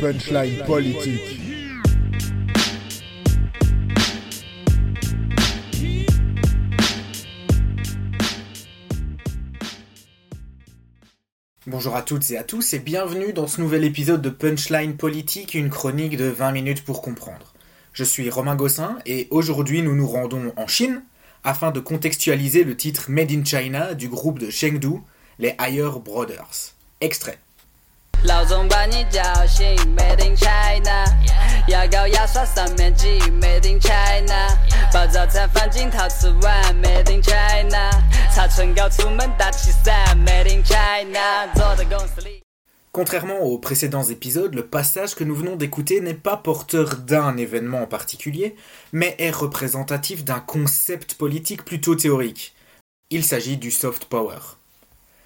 Punchline politique. Bonjour à toutes et à tous et bienvenue dans ce nouvel épisode de Punchline Politique, une chronique de 20 minutes pour comprendre. Je suis Romain Gossin et aujourd'hui nous nous rendons en Chine afin de contextualiser le titre Made in China du groupe de Chengdu, les Higher Brothers. Extrait. Contrairement aux précédents épisodes, le passage que nous venons d'écouter n'est pas porteur d'un événement en particulier, mais est représentatif d'un concept politique plutôt théorique. Il s'agit du soft power.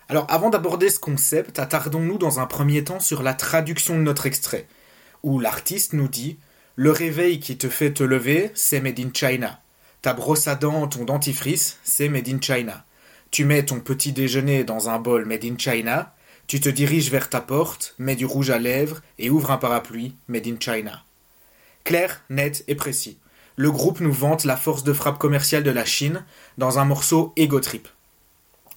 Alors avant d'aborder ce concept, attardons-nous dans un premier temps sur la traduction de notre extrait, où l'artiste nous dit Le réveil qui te fait te lever, c'est Made in China. Ta brosse à dents, ton dentifrice, c'est Made in China. Tu mets ton petit déjeuner dans un bol Made in China, tu te diriges vers ta porte, mets du rouge à lèvres et ouvres un parapluie Made in China. Clair, net et précis. Le groupe nous vante la force de frappe commerciale de la Chine dans un morceau Ego Trip.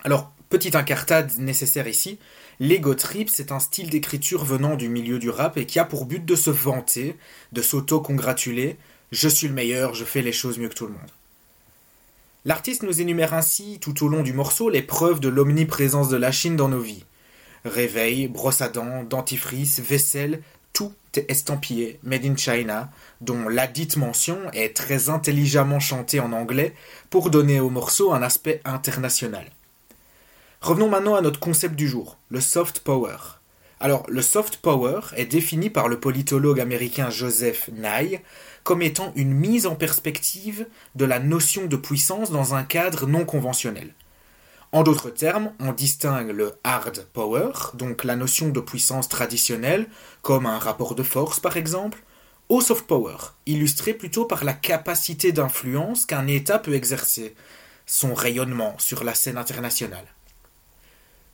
Alors, petite incartade nécessaire ici, l'Ego Trip, c'est un style d'écriture venant du milieu du rap et qui a pour but de se vanter, de s'auto-congratuler. Je suis le meilleur, je fais les choses mieux que tout le monde. L'artiste nous énumère ainsi, tout au long du morceau, les preuves de l'omniprésence de la Chine dans nos vies. Réveil, brosse à dents, dentifrice, vaisselle, tout est estampillé Made in China, dont la dite mention est très intelligemment chantée en anglais pour donner au morceau un aspect international. Revenons maintenant à notre concept du jour, le soft power. Alors, le soft power est défini par le politologue américain Joseph Nye comme étant une mise en perspective de la notion de puissance dans un cadre non conventionnel. En d'autres termes, on distingue le hard power, donc la notion de puissance traditionnelle, comme un rapport de force par exemple, au soft power, illustré plutôt par la capacité d'influence qu'un État peut exercer, son rayonnement sur la scène internationale.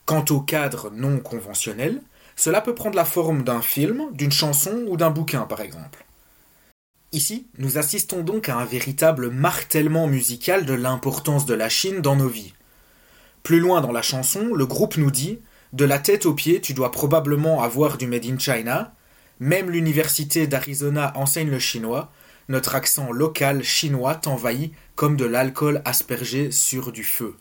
Quant au cadre non conventionnel, cela peut prendre la forme d'un film, d'une chanson ou d'un bouquin par exemple. Ici, nous assistons donc à un véritable martèlement musical de l'importance de la Chine dans nos vies. Plus loin dans la chanson, le groupe nous dit De la tête aux pieds, tu dois probablement avoir du Made in China. Même l'université d'Arizona enseigne le chinois. Notre accent local chinois t'envahit comme de l'alcool aspergé sur du feu.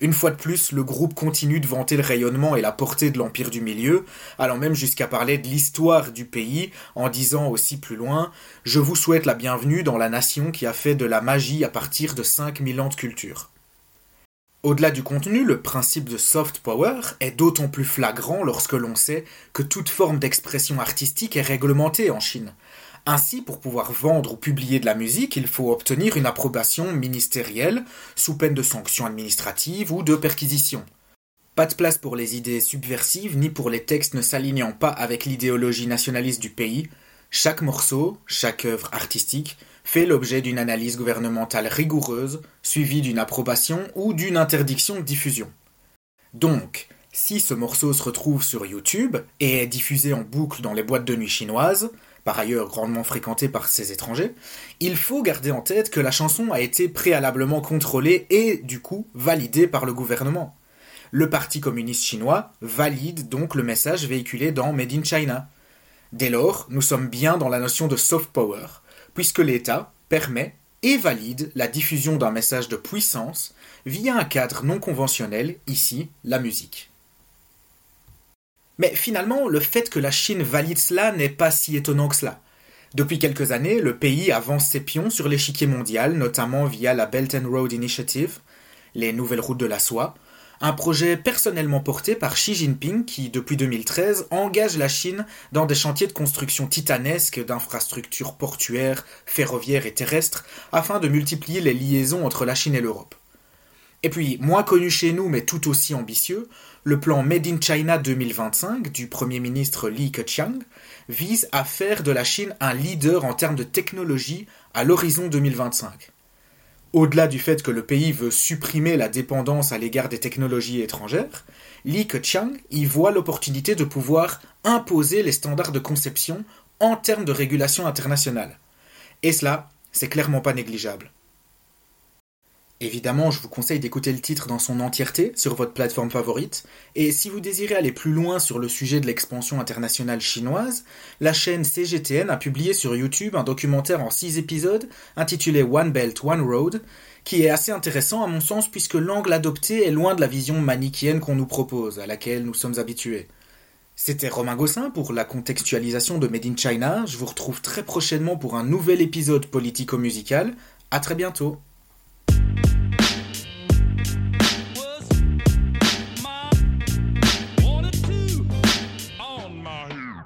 Une fois de plus, le groupe continue de vanter le rayonnement et la portée de l'Empire du Milieu, allant même jusqu'à parler de l'histoire du pays, en disant aussi plus loin Je vous souhaite la bienvenue dans la nation qui a fait de la magie à partir de 5000 ans de culture. Au-delà du contenu, le principe de soft power est d'autant plus flagrant lorsque l'on sait que toute forme d'expression artistique est réglementée en Chine. Ainsi, pour pouvoir vendre ou publier de la musique, il faut obtenir une approbation ministérielle, sous peine de sanctions administratives ou de perquisitions. Pas de place pour les idées subversives ni pour les textes ne s'alignant pas avec l'idéologie nationaliste du pays. Chaque morceau, chaque œuvre artistique fait l'objet d'une analyse gouvernementale rigoureuse, suivie d'une approbation ou d'une interdiction de diffusion. Donc, si ce morceau se retrouve sur YouTube et est diffusé en boucle dans les boîtes de nuit chinoises, par ailleurs grandement fréquentées par ces étrangers, il faut garder en tête que la chanson a été préalablement contrôlée et, du coup, validée par le gouvernement. Le Parti communiste chinois valide donc le message véhiculé dans Made in China. Dès lors, nous sommes bien dans la notion de soft power, puisque l'État permet et valide la diffusion d'un message de puissance via un cadre non conventionnel, ici la musique. Mais finalement, le fait que la Chine valide cela n'est pas si étonnant que cela. Depuis quelques années, le pays avance ses pions sur l'échiquier mondial, notamment via la Belt and Road Initiative, les nouvelles routes de la soie, un projet personnellement porté par Xi Jinping qui, depuis 2013, engage la Chine dans des chantiers de construction titanesques d'infrastructures portuaires, ferroviaires et terrestres afin de multiplier les liaisons entre la Chine et l'Europe. Et puis, moins connu chez nous mais tout aussi ambitieux, le plan Made in China 2025 du Premier ministre Li Keqiang vise à faire de la Chine un leader en termes de technologie à l'horizon 2025. Au-delà du fait que le pays veut supprimer la dépendance à l'égard des technologies étrangères, Li Keqiang y voit l'opportunité de pouvoir imposer les standards de conception en termes de régulation internationale. Et cela, c'est clairement pas négligeable. Évidemment, je vous conseille d'écouter le titre dans son entièreté sur votre plateforme favorite, et si vous désirez aller plus loin sur le sujet de l'expansion internationale chinoise, la chaîne CGTN a publié sur YouTube un documentaire en 6 épisodes intitulé One Belt, One Road, qui est assez intéressant à mon sens puisque l'angle adopté est loin de la vision manichéenne qu'on nous propose, à laquelle nous sommes habitués. C'était Romain Gossin pour la contextualisation de Made in China. Je vous retrouve très prochainement pour un nouvel épisode politico-musical. À très bientôt.